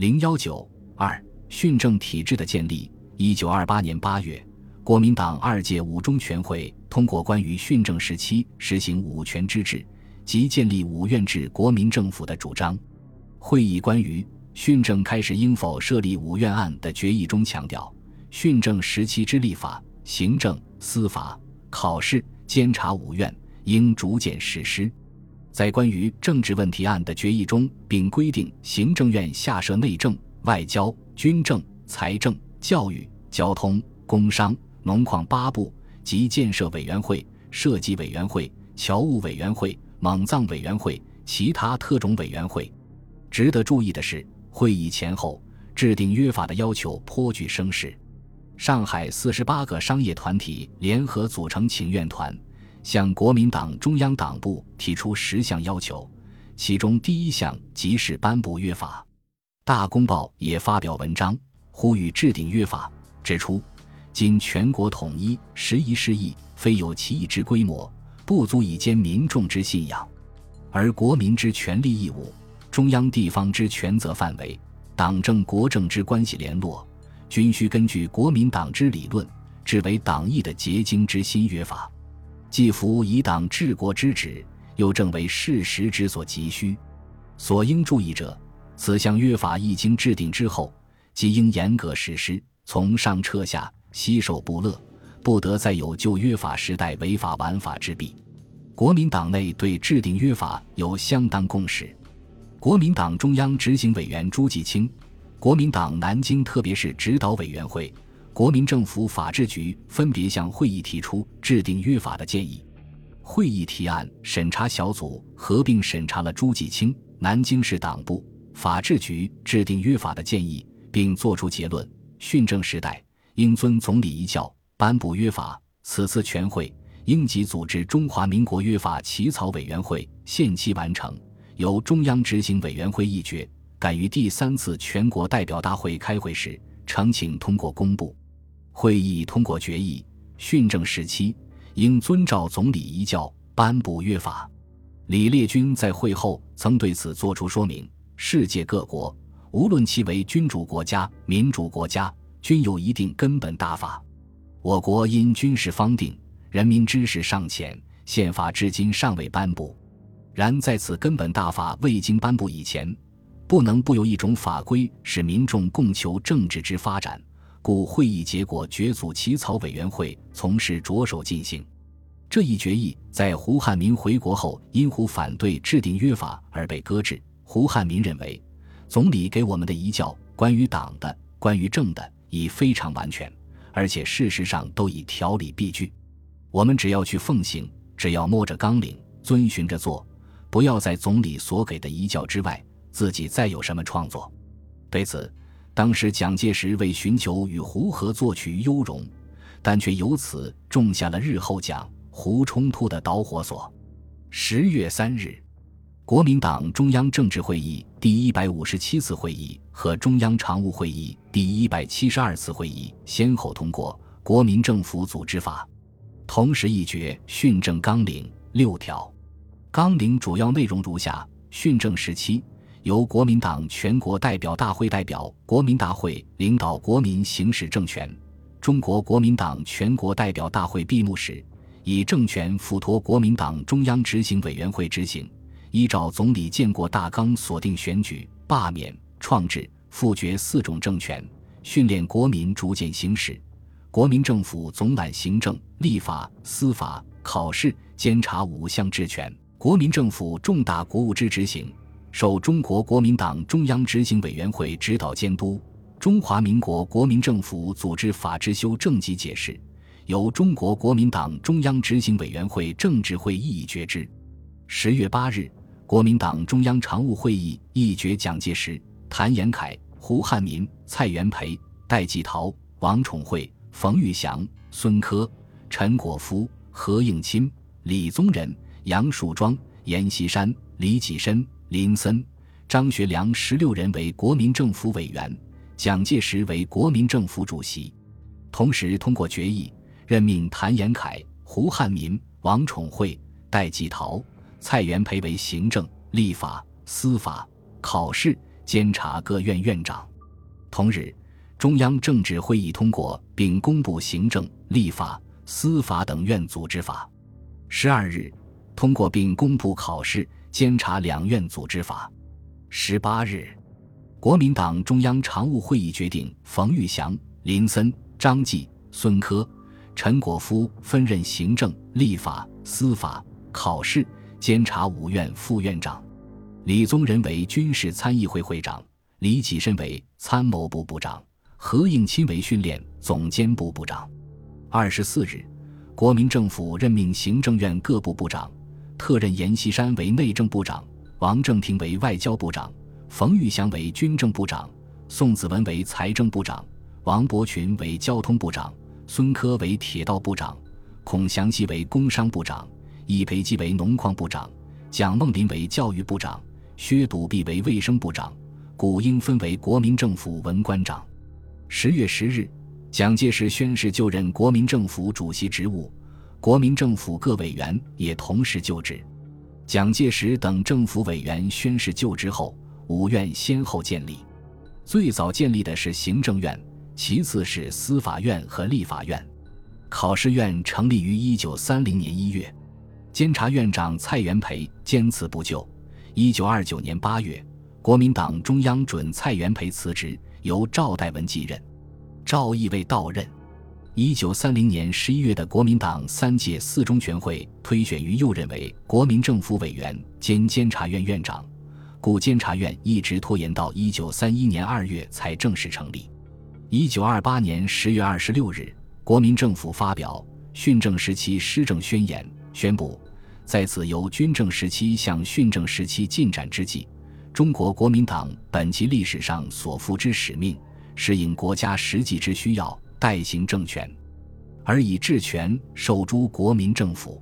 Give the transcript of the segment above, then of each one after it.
零幺九二训政体制的建立。一九二八年八月，国民党二届五中全会通过关于训政时期实行五权之治及建立五院制国民政府的主张。会议关于训政开始应否设立五院案的决议中强调，训政时期之立法、行政、司法、考试、监察五院应逐渐实施。在关于政治问题案的决议中，并规定行政院下设内政、外交、军政、财政、教育、交通、工商、农矿八部及建设委员会、设计委员会、侨务委员会、蒙藏委员会、其他特种委员会。值得注意的是，会议前后制定约法的要求颇具声势。上海四十八个商业团体联合组成请愿团。向国民党中央党部提出十项要求，其中第一项即是颁布约法。大公报也发表文章，呼吁制定约法，指出今全国统一十一事义，非有其一之规模，不足以兼民众之信仰；而国民之权利义务、中央地方之权责范围、党政国政之关系联络，均需根据国民党之理论，制为党义的结晶之新约法。既符以党治国之旨，又正为事实之所急需。所应注意者，此项约法一经制定之后，即应严格实施，从上彻下，悉守不乐，不得再有旧约法时代违法玩法之弊。国民党内对制定约法有相当共识。国民党中央执行委员朱继清，国民党南京特别是指导委员会。国民政府法制局分别向会议提出制定约法的建议。会议提案审查小组合并审查了朱继清南京市党部法制局制定约法的建议，并作出结论：训政时代应遵总理遗教颁布约法。此次全会应即组织中华民国约法起草委员会，限期完成，由中央执行委员会议决，赶于第三次全国代表大会开会时呈请通过公布。会议通过决议，训政时期应遵照总理遗教颁布约法。李烈钧在会后曾对此作出说明：世界各国，无论其为君主国家、民主国家，均有一定根本大法。我国因军事方定，人民知识尚浅，宪法至今尚未颁布。然在此根本大法未经颁布以前，不能不有一种法规，使民众共求政治之发展。故会议结果决组起草委员会，从事着手进行。这一决议在胡汉民回国后，因胡反对制定约法而被搁置。胡汉民认为，总理给我们的遗教，关于党的、关于政的，已非常完全，而且事实上都已条理毕具。我们只要去奉行，只要摸着纲领，遵循着做，不要在总理所给的遗教之外，自己再有什么创作。对此。当时蒋介石为寻求与胡合作取优容，但却由此种下了日后蒋胡冲突的导火索。十月三日，国民党中央政治会议第一百五十七次会议和中央常务会议第一百七十二次会议先后通过《国民政府组织法》，同时议决训政纲领六条。纲领主要内容如下：训政时期。由国民党全国代表大会代表国民大会领导国民行使政权。中国国民党全国代表大会闭幕时，以政权附托国民党中央执行委员会执行，依照总理建国大纲锁定选举、罢免、创制、复决四种政权，训练国民逐渐行使。国民政府总揽行政、立法、司法、考试、监察五项职权，国民政府重大国务之执行。受中国国民党中央执行委员会指导监督，中华民国国民政府组织法制修正及解释，由中国国民党中央执行委员会政治会议议决之。十月八日，国民党中央常务会议议决蒋介石、谭延闿、胡汉民、蔡元培、戴季陶、王宠惠、冯玉祥、孙科、陈果夫、何应钦、李宗仁、杨树庄、阎锡山、李济深。林森、张学良十六人为国民政府委员，蒋介石为国民政府主席。同时通过决议，任命谭延闿、胡汉民、王宠惠、戴季陶、蔡元培为行政、立法、司法、考试、监察各院院长。同日，中央政治会议通过并公布行政、立法、司法等院组织法。十二日，通过并公布考试、监察两院组织法。十八日，国民党中央常务会议决定冯玉祥、林森、张继、孙科、陈果夫分任行政、立法、司法、考试、监察五院副院长，李宗仁为军事参议会会长，李济深为参谋部部长。何应钦为训练总监部部长。二十四日，国民政府任命行政院各部部长，特任阎锡山为内政部长，王正廷为外交部长，冯玉祥为军政部长，宋子文为财政部长，王伯群为交通部长，孙科为铁道部长，孔祥熙为工商部长，易培基为农矿部长，蒋梦麟为教育部长，薛笃弼为卫生部长，古英分为国民政府文官长。十月十日，蒋介石宣誓就任国民政府主席职务，国民政府各委员也同时就职。蒋介石等政府委员宣誓就职后，五院先后建立。最早建立的是行政院，其次是司法院和立法院。考试院成立于一九三零年一月，监察院长蔡元培坚持不就。一九二九年八月，国民党中央准蔡元培辞职。由赵代文继任，赵亦未到任。一九三零年十一月的国民党三届四中全会推选于右任为国民政府委员兼监察院院长，故监察院一直拖延到一九三一年二月才正式成立。一九二八年十月二十六日，国民政府发表训政时期施政宣言，宣布在此由军政时期向训政时期进展之际。中国国民党本其历史上所负之使命，适应国家实际之需要，代行政权，而以治权授诸国民政府。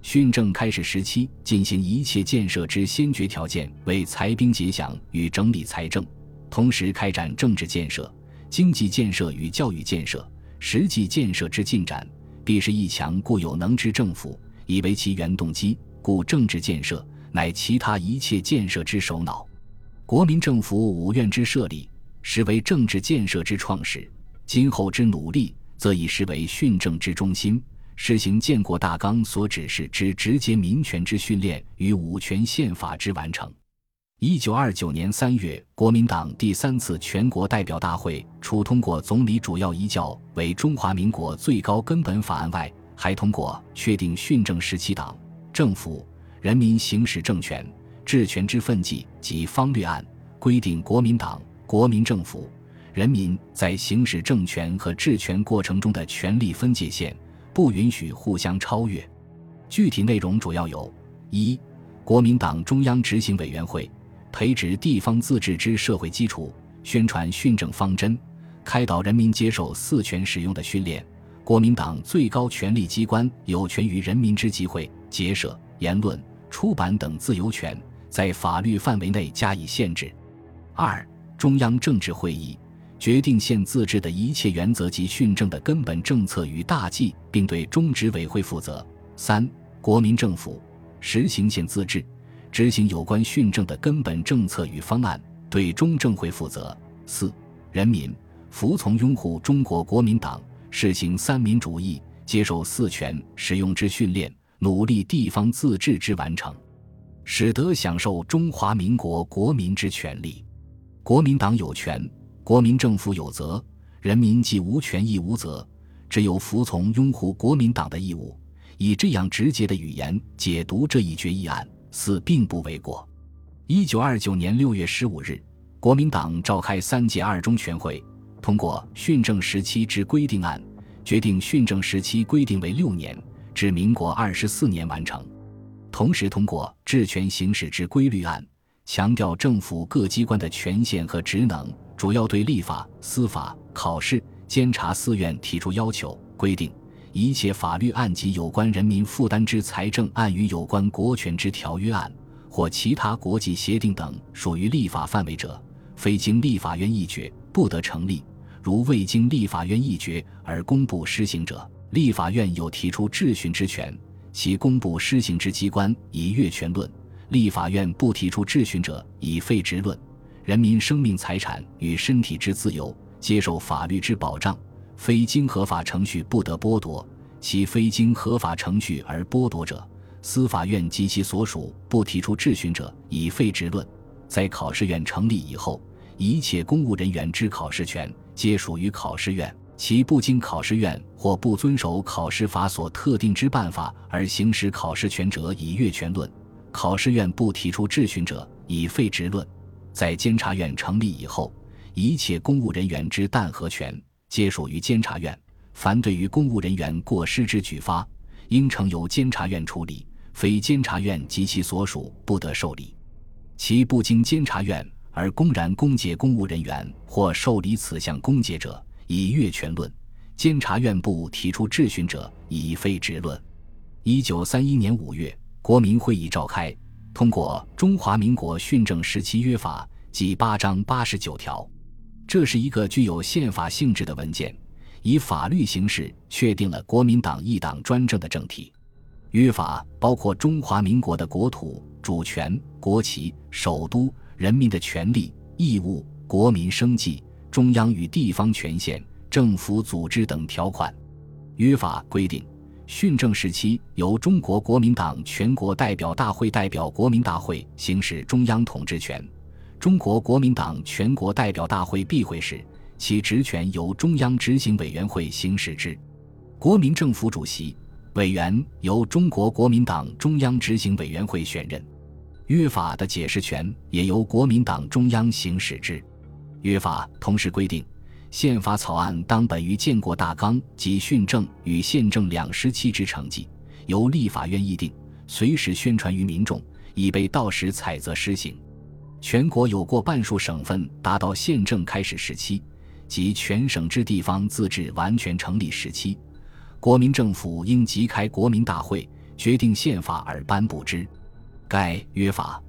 训政开始时期进行一切建设之先决条件为裁兵节饷与整理财政，同时开展政治建设、经济建设与教育建设。实际建设之进展，必是一强固有能之政府，以为其原动机。故政治建设。乃其他一切建设之首脑，国民政府五院之设立，实为政治建设之创始。今后之努力，则以实为训政之中心，实行建国大纲所指示之直接民权之训练与五权宪法之完成。一九二九年三月，国民党第三次全国代表大会除通过总理主要遗教为中华民国最高根本法案外，还通过确定训政时期党政府。人民行使政权、治权之分际及方略案规定，国民党、国民政府、人民在行使政权和治权过程中的权力分界线不允许互相超越。具体内容主要有：一、国民党中央执行委员会培植地方自治之社会基础，宣传训政方针，开导人民接受四权使用的训练。国民党最高权力机关有权于人民之集会、结社、言论。出版等自由权在法律范围内加以限制。二、中央政治会议决定县自治的一切原则及训政的根本政策与大计，并对中执委会负责。三、国民政府实行县自治，执行有关训政的根本政策与方案，对中政会负责。四、人民服从拥护中国国民党，实行三民主义，接受四权使用之训练。努力地方自治之完成，使得享受中华民国国民之权利。国民党有权，国民政府有责，人民既无权亦无责，只有服从拥护国民党的义务。以这样直接的语言解读这一决议案，似并不为过。一九二九年六月十五日，国民党召开三届二中全会，通过训政时期之规定案，决定训政时期规定为六年。至民国二十四年完成，同时通过治权行使之规律案，强调政府各机关的权限和职能，主要对立法、司法、考试、监察四院提出要求，规定一切法律案及有关人民负担之财政案与有关国权之条约案或其他国际协定等属于立法范围者，非经立法院议决不得成立；如未经立法院议决而公布施行者。立法院有提出质询之权，其公布施行之机关以越权论；立法院不提出质询者以废职论。人民生命财产与身体之自由，接受法律之保障，非经合法程序不得剥夺。其非经合法程序而剥夺者，司法院及其所属不提出质询者，以废直论。在考试院成立以后，一切公务人员之考试权皆属于考试院。其不经考试院或不遵守考试法所特定之办法而行使考试权者，以越权论。考试院不提出质询者，以废职论。在监察院成立以后，一切公务人员之弹劾权皆属于监察院。凡对于公务人员过失之举发，应呈由监察院处理，非监察院及其所属不得受理。其不经监察院而公然攻讦公务人员或受理此项攻讦者，以越权论；监察院部提出质询者，以非职论。一九三一年五月，国民会议召开，通过《中华民国训政时期约法》及八章八十九条，这是一个具有宪法性质的文件。以法律形式确定了国民党一党专政的政体。约法包括中华民国的国土、主权、国旗、首都、人民的权利、义务、国民生计、中央与地方权限、政府组织等条款。约法规定，训政时期由中国国民党全国代表大会代表国民大会行使中央统治权。中国国民党全国代表大会闭会时。其职权由中央执行委员会行使之，国民政府主席、委员由中国国民党中央执行委员会选任。约法的解释权也由国民党中央行使之。约法同时规定，宪法草案当本于建国大纲及训政与宪政两时期之成绩，由立法院议定，随时宣传于民众，以备到时采择施行。全国有过半数省份达到宪政开始时期。及全省之地方自治完全成立时期，国民政府应即开国民大会，决定宪法而颁布之。该约法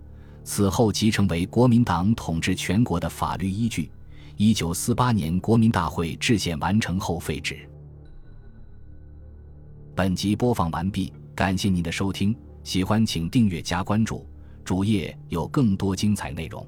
此后即成为国民党统治全国的法律依据。一九四八年国民大会制宪完成后废止。本集播放完毕，感谢您的收听，喜欢请订阅加关注，主页有更多精彩内容。